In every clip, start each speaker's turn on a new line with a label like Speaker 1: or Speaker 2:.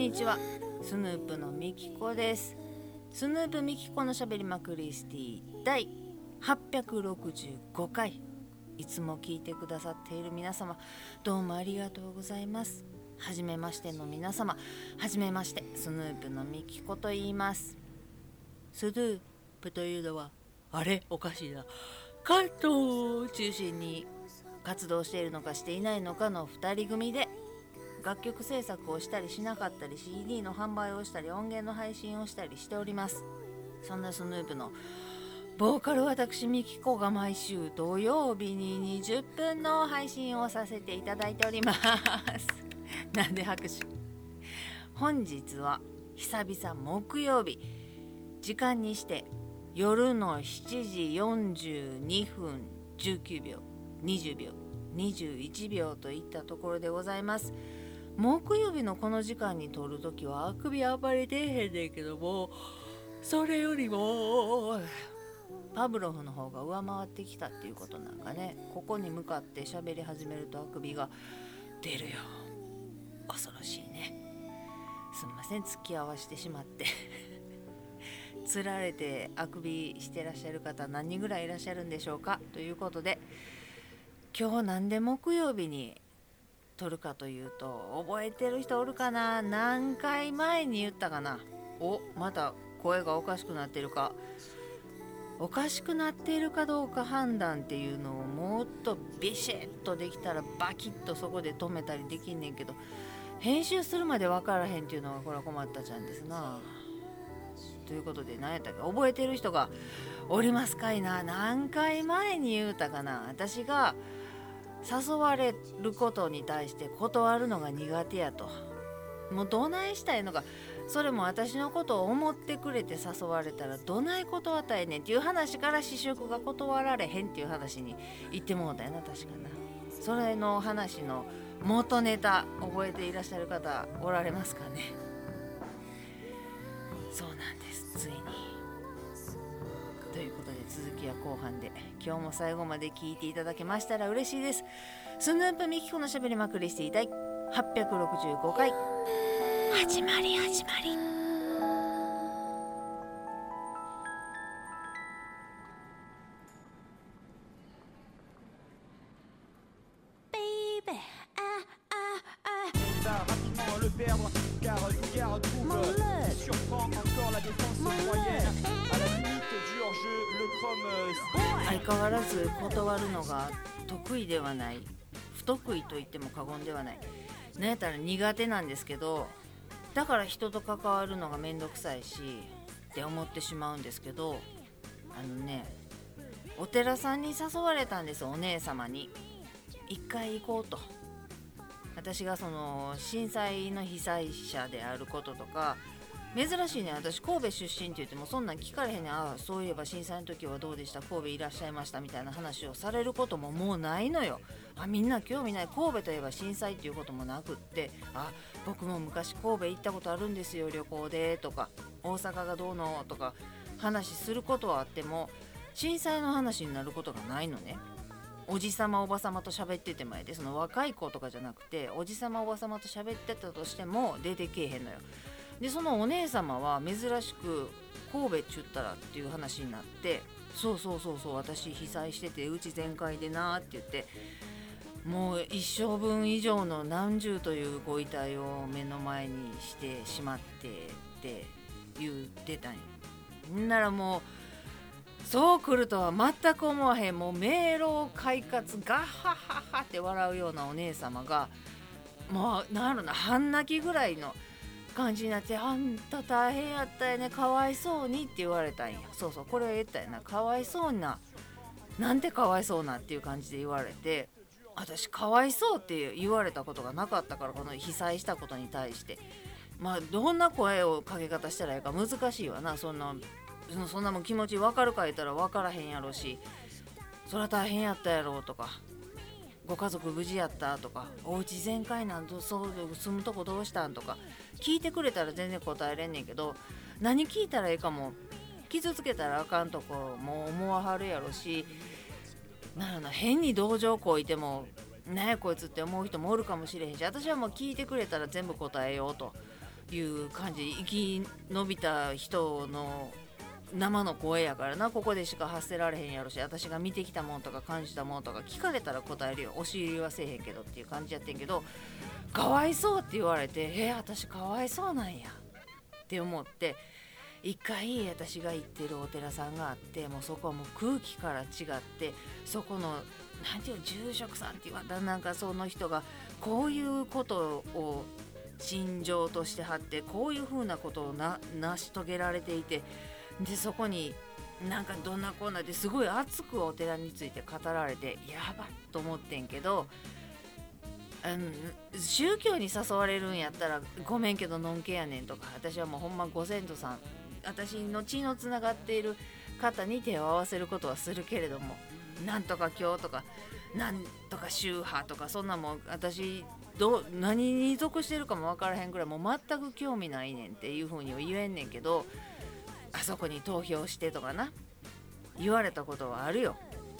Speaker 1: にちは。スヌープのみきこです。スヌープみきこのしゃべりまクリスティ第865回。いつも聞いてくださっている皆様どうもありがとうございます。はじめましての皆様はじめましてスヌープのみきこと言います。スヌープというのはあれ？おかしいな。関東を中心に活動しているのかしていないのかの2人組で楽曲制作をしたりしなかったり CD の販売をしたり音源の配信をしたりしております。そんなスヌープのボーカル私ミキコが毎週土曜日に20分の配信をさせていただいております。なんで拍手。本日は久々木曜日。時間にして夜の7時42分19秒20秒21秒といったところでございます。木曜日のこの時間に撮るときはあくびあんまり出えへんねんけどもそれよりもパブロフの方が上回ってきたっていうことなんかね。ここに向かって喋り始めるとあくびが出るよ。恐ろしいね。すんません。付き合わしてしまって。つられてあくびしてらっしゃる方何人ぐらいいらっしゃるんでしょうか。ということで今日なんで木曜日に撮るかというと覚えてる人おるかな？何回前に言ったかな？おまた声がおかしくなってるか。おかしくなっているかどうか判断っていうのをもっとビシッとできたらバキッとそこで止めたりできんねんけど編集するまで分からへんっていうのがこれは困ったちゃんですな。ということで何やったっけ？覚えてる人がおりますかいな？何回前に言うたかな？私が誘われることに対して断るのが苦手やと。もうどないしたいのか。それも私のことを思ってくれて誘われたらどない断ったいねんっていう話から試食が断られへんっていう話に言ってもうたよな確かな。それの話の元ネタ覚えていらっしゃる方おられますかね。そうなんですついに。ということで続きは後半で。今日も最後まで聞いていただけましたら嬉しいです。スヌープミキコのしゃべりまくりしていたい。865回。始まり始まり。相変わらず断るのが得意ではない不得意と言っても過言ではないなんやったら苦手なんですけどだから人と関わるのがめんどくさいしって思ってしまうんですけどあのねお寺さんに誘われたんですお姉様に。一回行こうと。私がその震災の被災者であることとか珍しいね。私神戸出身って言ってもそんなん聞かれへんねん。ああそういえば震災の時はどうでした？神戸いらっしゃいましたみたいな話をされることももうないのよ。あみんな興味ない。神戸といえば震災っていうこともなくって。あ僕も昔神戸行ったことあるんですよ旅行で。とか大阪がどうの？とか話することはあっても震災の話になることがないのね。おじさまおばさまと喋ってて前で。その若い子とかじゃなくておじさまおばさまと喋ってたとしても出てけえへんのよ。でそのお姉様は珍しく神戸っちゅったらっていう話になってそうそうそうそう私被災しててうち全開でなって言ってもう一生分以上の何十というご遺体を目の前にしてしまってって言ってたんやんならもうそう来るとは全く思わへん。もう迷路快活ガッハッハッハって笑うようなお姉様がもうなんやろな半泣きぐらいの感じになって「あんた大変やったよねかわいそうに」って言われたんや。そうそうこれは言ったよな。かわいそうななんてかわいそうなっていう感じで言われて私かわいそうって言われたことがなかったからこの被災したことに対して。まあどんな声をかけ方したらいいか難しいわな。そんなそんなもん気持ち分かるか言ったら分からへんやろし。そりゃ大変やったやろとか。ご家族無事やったとかおうち全開なんとそう住むとこどうしたんとか聞いてくれたら全然答えれんねんけど何聞いたらええかも傷つけたらあかんとこも思わはるやろしなるな変に同情こいてもねこいつって思う人もおるかもしれへんし私はもう聞いてくれたら全部答えようという感じ生き延びた人の生の声やからな。ここでしか発せられへんやろし。私が見てきたもんとか感じたもんとか聞かれたら答えるよ。押し入りはせえへんけどっていう感じやってんけどかわいそうって言われてえ私かわいそうなんや。って思って一回私が行ってるお寺さんがあってもうそこはもう空気から違ってそこの何ていうの住職さんって言われたなんかその人がこういうことを心情としてはってこういうふうなことを成し遂げられていてでそこになんかどんなこんなですごい熱くお寺について語られてやばっと思ってんけどあの宗教に誘われるんやったらごめんけどのんけやねんとか私はもうほんまご先祖さん私の血のつながっている方に手を合わせることはするけれどもなんとか今日とかなんとか宗派とかそんなもん私ど何に属してるかも分からへんぐらいもう全く興味ないねんっていう風には言えんねんけどあそこに投票してとかな。言われたことはあるよ。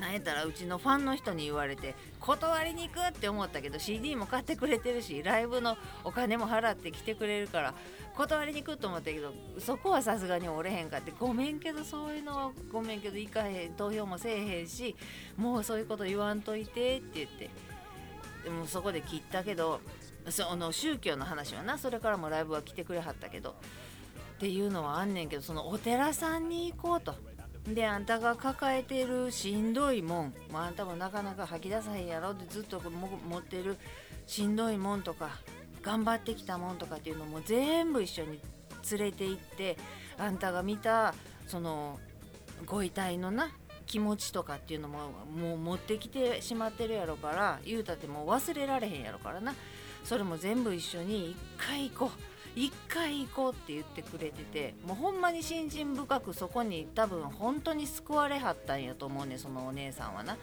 Speaker 1: なんやったらうちのファンの人に言われて断りに行くって思ったけど CD も買ってくれてるしライブのお金も払って来てくれるから断りに行くと思ったけどそこはさすがにおれへんかって。ごめんけどそういうのはごめんけど行かへん投票もせえへんしもうそういうこと言わんといてって言って。でもそこで切ったけどその宗教の話はなそれからもライブは来てくれはったけどっていうのはあんねんけどそのお寺さんに行こうと。であんたが抱えてるしんどいもん、まあ、あんたもなかなか吐き出さへんやろってずっと持ってるしんどいもんとか頑張ってきたもんとかっていうのも全部一緒に連れて行ってあんたが見たそのご遺体のな気持ちとかっていうのももう持ってきてしまってるやろから言うたってもう忘れられへんやろからな。それも全部一緒に一回行こう。一回行こうって言ってくれててもうほんまに信心深くそこに多分本当に救われはったんやと思うねそのお姉さんはな。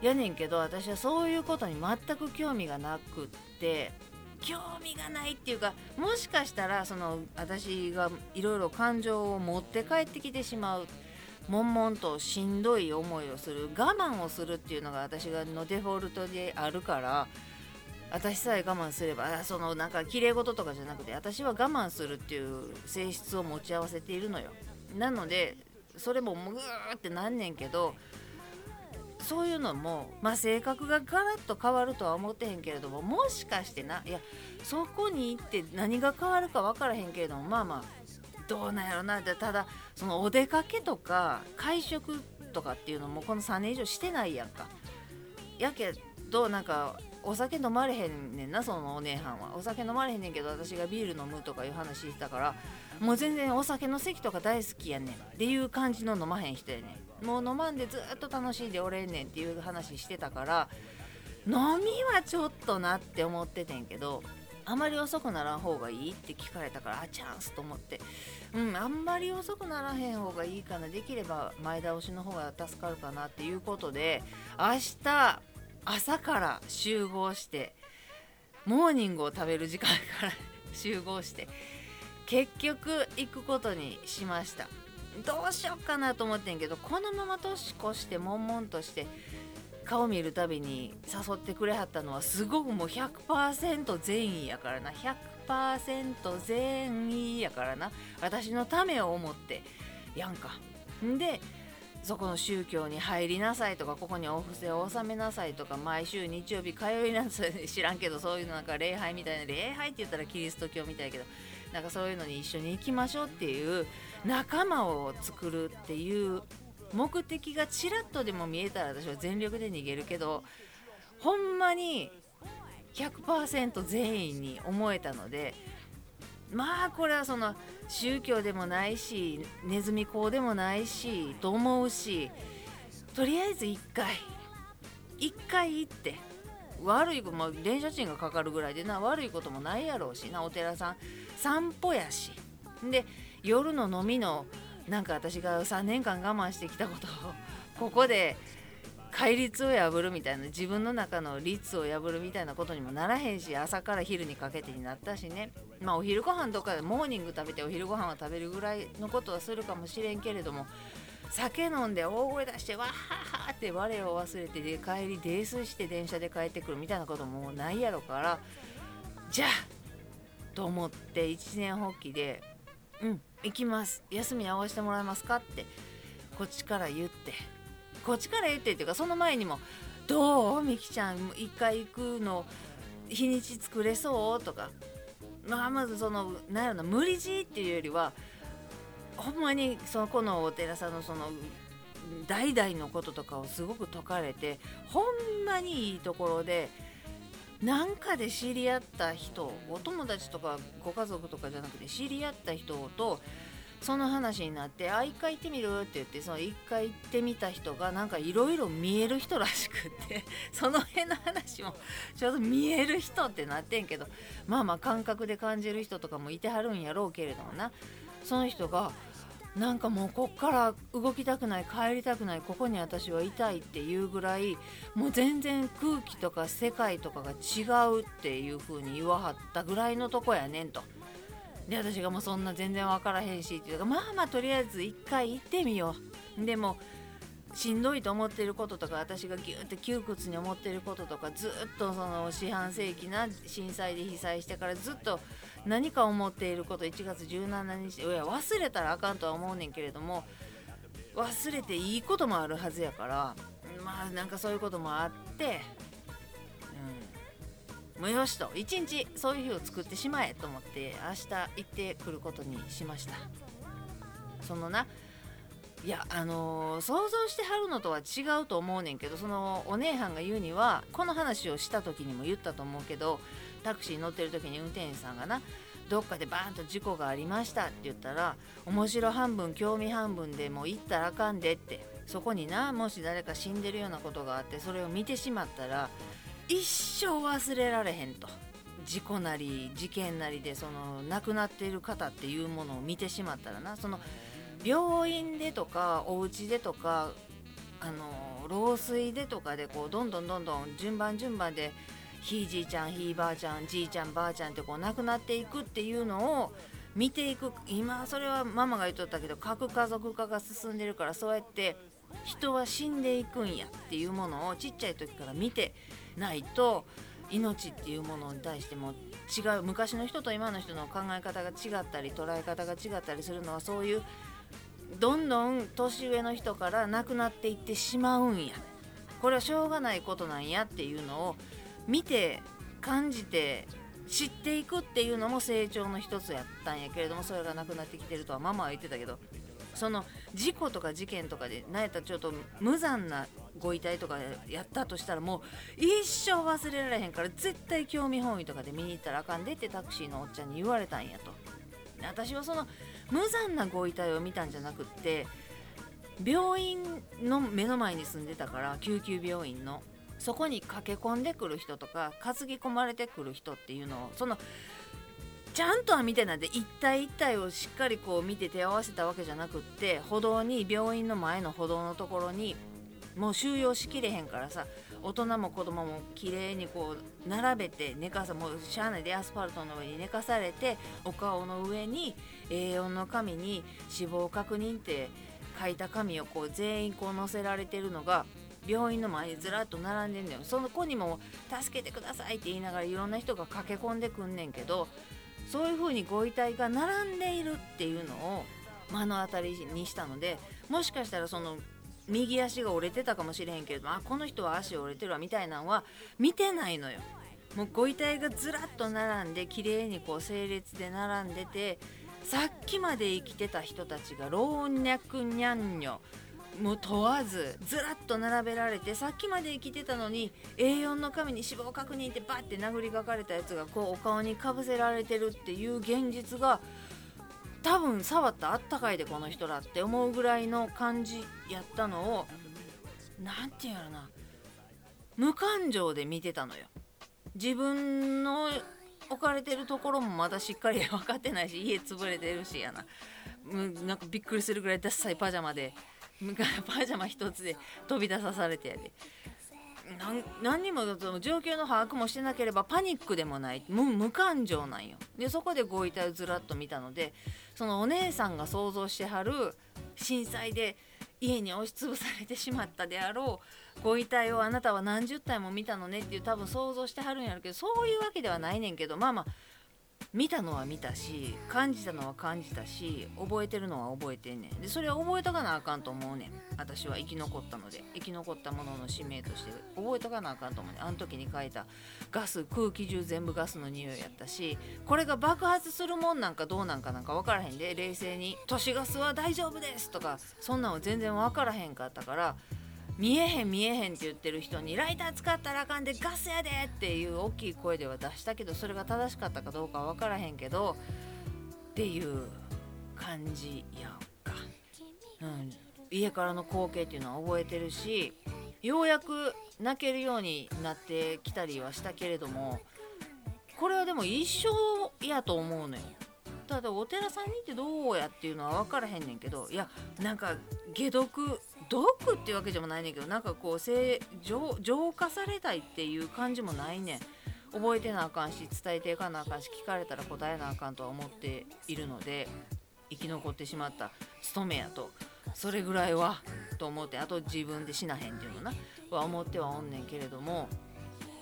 Speaker 1: やねんけど私はそういうことに全く興味がなくって興味がないっていうかもしかしたらその私がいろいろ感情を持って帰ってきてしまう悶々としんどい思いをする我慢をするっていうのが私のデフォルトであるから私さえ我慢すればそのなんか綺麗事とかじゃなくて私は我慢するっていう性質を持ち合わせているのよなのでそれももうグーってなんねんけどそういうのも、まあ、性格がガラッと変わるとは思ってへんけれどももしかしてないやそこに行って何が変わるか分からへんけれどもまあまあどうなんやろなただそのお出かけとか会食とかっていうのもこの3年以上してないやんか。やけどなんかお酒飲まれへんねんなそのお姉はんは。お酒飲まれへんねんけど私がビール飲むとかいう話してたからもう全然お酒の席とか大好きやねん。っていう感じの飲まへん人やねん。もう飲まんでずっと楽しんでおれんねんっていう話してたから飲みはちょっとなって思っててんけどあまり遅くならん方がいいって聞かれたからあチャンスと思って。うんあんまり遅くならへん方がいいかな。できれば前倒しの方が助かるかなっていうことで明日朝から集合してモーニングを食べる時間から 集合して結局行くことにしました。どうしよっかなと思ってんけどこのまま年越して悶々として顔見るたびに誘ってくれはったのはすごくもう100%善意やからな。100%善意やからな。私のためを思ってやんか。んでそこの宗教に入りなさいとかここにお布施を納めなさいとか毎週日曜日通いなさい知らんけどそういうのなんか礼拝みたいな礼拝って言ったらキリスト教みたいけどなんかそういうのに一緒に行きましょうっていう仲間を作るっていう目的がちらっとでも見えたら私は全力で逃げるけどほんまに100%全員に思えたのでまあこれはその宗教でもないしネズミ講でもないしと思うしとりあえず1回1回行って悪いこと、まあ、電車賃がかかるぐらいでな悪いこともないやろうしなお寺さん散歩やし。で夜の飲みのなんか私が3年間我慢してきたことをここで戒律を破るみたいな自分の中の律を破るみたいなことにもならへんし朝から昼にかけてになったしねまあお昼ご飯とかでモーニング食べてお昼ご飯を食べるぐらいのことはするかもしれんけれども酒飲んで大声出してわははって我を忘れてで帰り泥酔して電車で帰ってくるみたいなこともないやろからじゃあと思って一年発起で「うん行きます休み合わせてもらえますか?」ってこっちから言ってこっちから言ってっていうかその前にも「どう？みきちゃん一回行くの日にち作れそう?」とかまあまずそのなんやろな無理強いっていうよりはほんまにそのこのお寺さんのその代々のこととかをすごく説かれてほんまにいいところでなんかで知り合った人お友達とかご家族とかじゃなくて知り合った人とその話になって「あ一回行ってみる?」って言ってその一回行ってみた人がなんかいろいろ見える人らしくって その辺の話もちょうど見える人ってなってんけどまあまあ感覚で感じる人とかもいてはるんやろうけれどもなその人がなんかもうこっから動きたくない帰りたくないここに私はいたいっていうぐらいもう全然空気とか世界とかが違うっていう風に言わはったぐらいのとこやねんと。で私がもうそんな全然分からへんしっていうかまあまあとりあえず一回行ってみよう。でもしんどいと思ってることとか私がギューって窮屈に思ってることとかずっとその四半世紀な震災で被災してからずっと何か思っていること1月17日いや忘れたらあかんとは思うねんけれども忘れていいこともあるはずやからまあなんかそういうこともあってもよしと一日そういう日を作ってしまえと思って明日行ってくることにしました。そのないやあのー、想像してはるのとは違うと思うねんけどそのお姉はんが言うにはこの話をした時にも言ったと思うけどタクシーに乗ってる時に運転手さんがなどっかでバーンと事故がありましたって言ったら面白半分興味半分でもう行ったらあかんでってそこになもし誰か死んでるようなことがあってそれを見てしまったら一生忘れられへんと。事故なり事件なりでその亡くなっている方っていうものを見てしまったらな。その病院でとかお家でとかあの老衰でとかでこうどんどんどんどん順番順番でひいじいちゃんひいばあちゃんじいちゃんばあちゃんってこう亡くなっていくっていうのを見ていく。今それはママが言っとったけど核家族化が進んでるからそうやって人は死んでいくんやっていうものをちっちゃい時から見てないと命っていうものに対しても違う昔の人と今の人の考え方が違ったり捉え方が違ったりするのはそういうどんどん年上の人から亡くなっていってしまうんや。これはしょうがないことなんやっていうのを見て感じて知っていくっていうのも成長の一つやったんやけれどもそれがなくなってきてるとはママは言ってたけどその事故とか事件とかで何やったらちょっと無残なご遺体とかやったとしたらもう一生忘れられへんから絶対興味本位とかで見に行ったらあかんでってタクシーのおっちゃんに言われたんやと。私はその無残なご遺体を見たんじゃなくって病院の目の前に住んでたから救急病院のそこに駆け込んでくる人とか担ぎ込まれてくる人っていうのをそのちゃんとは見てないで一体一体をしっかりこう見て手を合わせたわけじゃなくって歩道に病院の前の歩道のところにもう収容しきれへんからさ大人も子供も綺麗にこう並べて寝かさもうしゃあないでアスファルトの上に寝かされてお顔の上に A4 の紙に死亡確認って書いた紙をこう全員こう載せられてるのが病院の前にずらっと並んでんのよ。その子にも「助けてください」って言いながらいろんな人が駆け込んでくんねんけどそういう風にご遺体が並んでいるっていうのを目の当たりにしたのでもしかしたらその右足が折れてたかもしれへんけれどあこの人は足折れてるわみたいなのは見てないのよ。もうご遺体がずらっと並んで綺麗にこう整列で並んでてさっきまで生きてた人たちが老若にゃんにょもう問わずずらっと並べられてさっきまで生きてたのに A4 の紙に死亡確認ってバッて殴りかかれたやつがこうお顔にかぶせられてるっていう現実が多分触ったあったかいでこの人らって思うぐらいの感じやったのを何て言うやろな。無感情で見てたのよ。自分の置かれてるところもまだしっかり分かってないし家潰れてるしやな。なんかびっくりするぐらいダッサいパジャマで パジャマ一つで飛び出さされてやで。何にも状況の把握もしてなければパニックでもない。無無感情なんよ。でそこでご遺体をずらっと見たのでそのお姉さんが想像してはる震災で家に押しつぶされてしまったであろうご遺体をあなたは何十体も見たのねっていう多分想像してはるんやろうけどそういうわけではないねんけどまあまあ見たのは見たし感じたのは感じたし覚えてるのは覚えてんねん。でそれは覚えとかなあかんと思うねん。私は生き残ったので。生き残ったものの使命として。覚えとかなあかんと思うねん。あの時に書いたガス空気中全部ガスの匂いやったしこれが爆発するもんなんかどうなんかなんか分からへんで。冷静に「都市ガスは大丈夫です」とかそんなんは全然分からへんかったから見えへん見えへんって言ってる人にライター使ったらあかんでガスやでっていう大きい声では出したけどそれが正しかったかどうかは分からへんけどっていう感じやんか、うん、家からの光景っていうのは覚えてるしようやく泣けるようになってきたりはしたけれどもこれはでも一生やと思うのよ。ただお寺さんに行ってどうやっていうのは分からへんねんけどいやなんか解毒毒っていうわけでもないねんけどなんかこう浄浄化されたいっていう感じもないねん。覚えてなあかんし伝えていかなあかんし聞かれたら答えなあかんとは思っているので生き残ってしまった務めやと。それぐらいはと思ってあと自分で死なへんっていうのなは思ってはおんねんけれども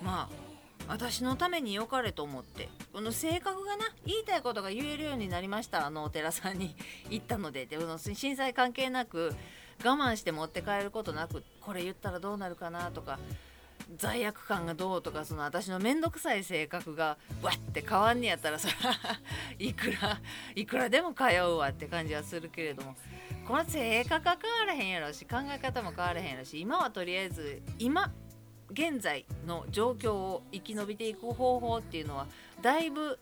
Speaker 1: まあ私のために良かれと思ってこの性格がな言いたいことが言えるようになりましたあのお寺さんに行ったので。での震災関係なく我慢して持って帰ることなくこれ言ったらどうなるかなとか罪悪感がどうとかその私の面倒くさい性格がわって変わんねやったらそら いくらいくらでも通うわって感じはするけれどもこの性格が変わらへんやろし考え方も変わらへんやろし今はとりあえず今現在の状況を生き延びていく方法っていうのはだいぶ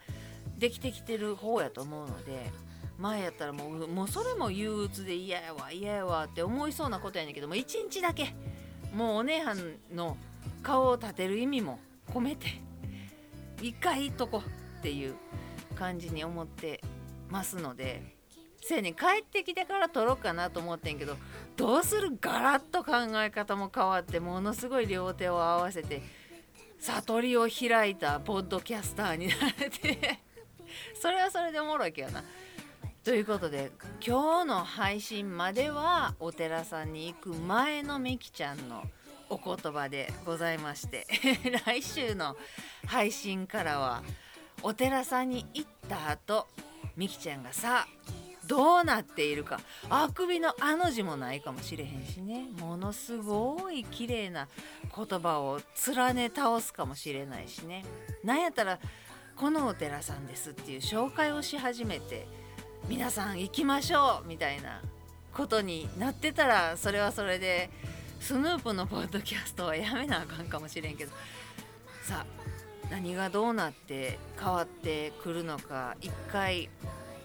Speaker 1: できてきてる方やと思うので前やったらもうもうそれも憂鬱で嫌やわ嫌やわって思いそうなことやねんけども一日だけもうお姉はんの顔を立てる意味も込めて一回いっとこっていう感じに思ってますのでせやねん帰ってきてから撮ろうかなと思ってんけどどうするガラッと考え方も変わってものすごい両手を合わせて悟りを開いたポッドキャスターになれてそれはそれでおもろいけどな。ということで今日の配信まではお寺さんに行く前のみきちゃんのお言葉でございまして 来週の配信からはお寺さんに行った後みきちゃんがさどうなっているかあくびのあの字もないかもしれへんしね。ものすごい綺麗な言葉を連ね倒すかもしれないしね。なんやったらこのお寺さんですっていう紹介をし始めて皆さん行きましょうみたいなことになってたらそれはそれでスヌープのポッドキャストはやめなあかんかもしれんけど。さあ何がどうなって変わってくるのか。一回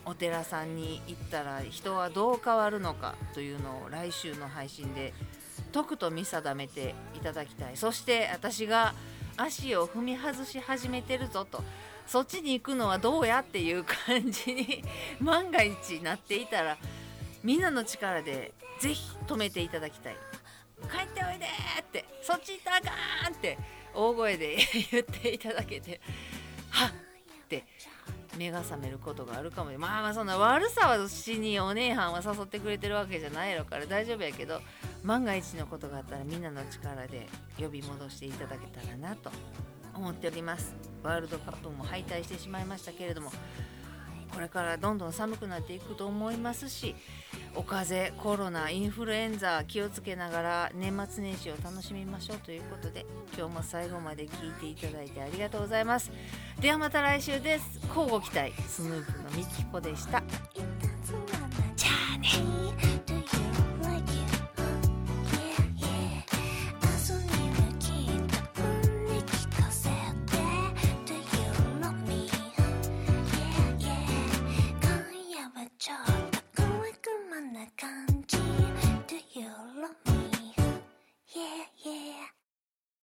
Speaker 1: お寺さんに行ったら人はどう変わるのかというのを来週の配信でとくと見定めていただきたい。そして私が足を踏み外し始めてるぞと。そっちに行くのはどうやっていう感じに 万が一なっていたらみんなの力でぜひ止めていただきたい。帰っておいでってそっち行ったらあかんって大声で 言っていただけてはっって目が覚めることがあるかも。まあまあそんな悪さはしにお姉はんは誘ってくれてるわけじゃないのから大丈夫やけど万が一のことがあったらみんなの力で呼び戻していただけたらなと。思っております。ワールドカップも敗退してしまいましたけれどもこれからどんどん寒くなっていくと思いますしお風邪コロナインフルエンザ気をつけながら年末年始を楽しみましょうということで今日も最後まで聞いていただいてありがとうございます。ではまた来週です。交互期待。スヌープのみきこでした。